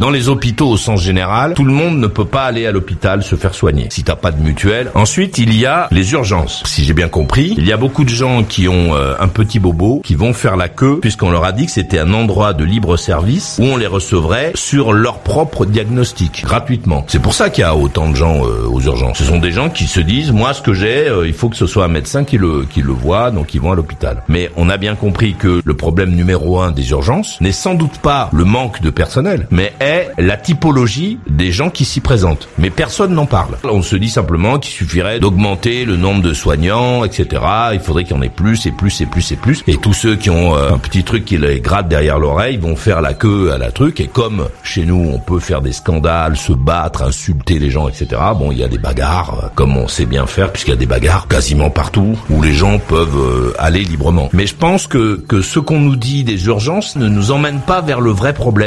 Dans les hôpitaux au sens général, tout le monde ne peut pas aller à l'hôpital se faire soigner si t'as pas de mutuelle. Ensuite, il y a les urgences. Si j'ai bien compris, il y a beaucoup de gens qui ont euh, un petit bobo qui vont faire la queue puisqu'on leur a dit que c'était un endroit de libre service où on les recevrait sur leur propre diagnostic gratuitement. C'est pour ça qu'il y a autant de gens euh, aux urgences. Ce sont des gens qui se disent moi ce que j'ai, euh, il faut que ce soit un médecin qui le qui le voit, donc ils vont à l'hôpital. Mais on a bien compris que le problème numéro un des urgences n'est sans doute pas le manque de personnel, mais est la typologie des gens qui s'y présentent. Mais personne n'en parle. On se dit simplement qu'il suffirait d'augmenter le nombre de soignants, etc. Il faudrait qu'il y en ait plus et plus et plus et plus. Et tous ceux qui ont euh, un petit truc qui les gratte derrière l'oreille vont faire la queue à la truc. Et comme chez nous, on peut faire des scandales, se battre, insulter les gens, etc. Bon, il y a des bagarres, euh, comme on sait bien faire, puisqu'il y a des bagarres quasiment partout où les gens peuvent euh, aller librement. Mais je pense que, que ce qu'on nous dit des urgences ne nous emmène pas vers le vrai problème.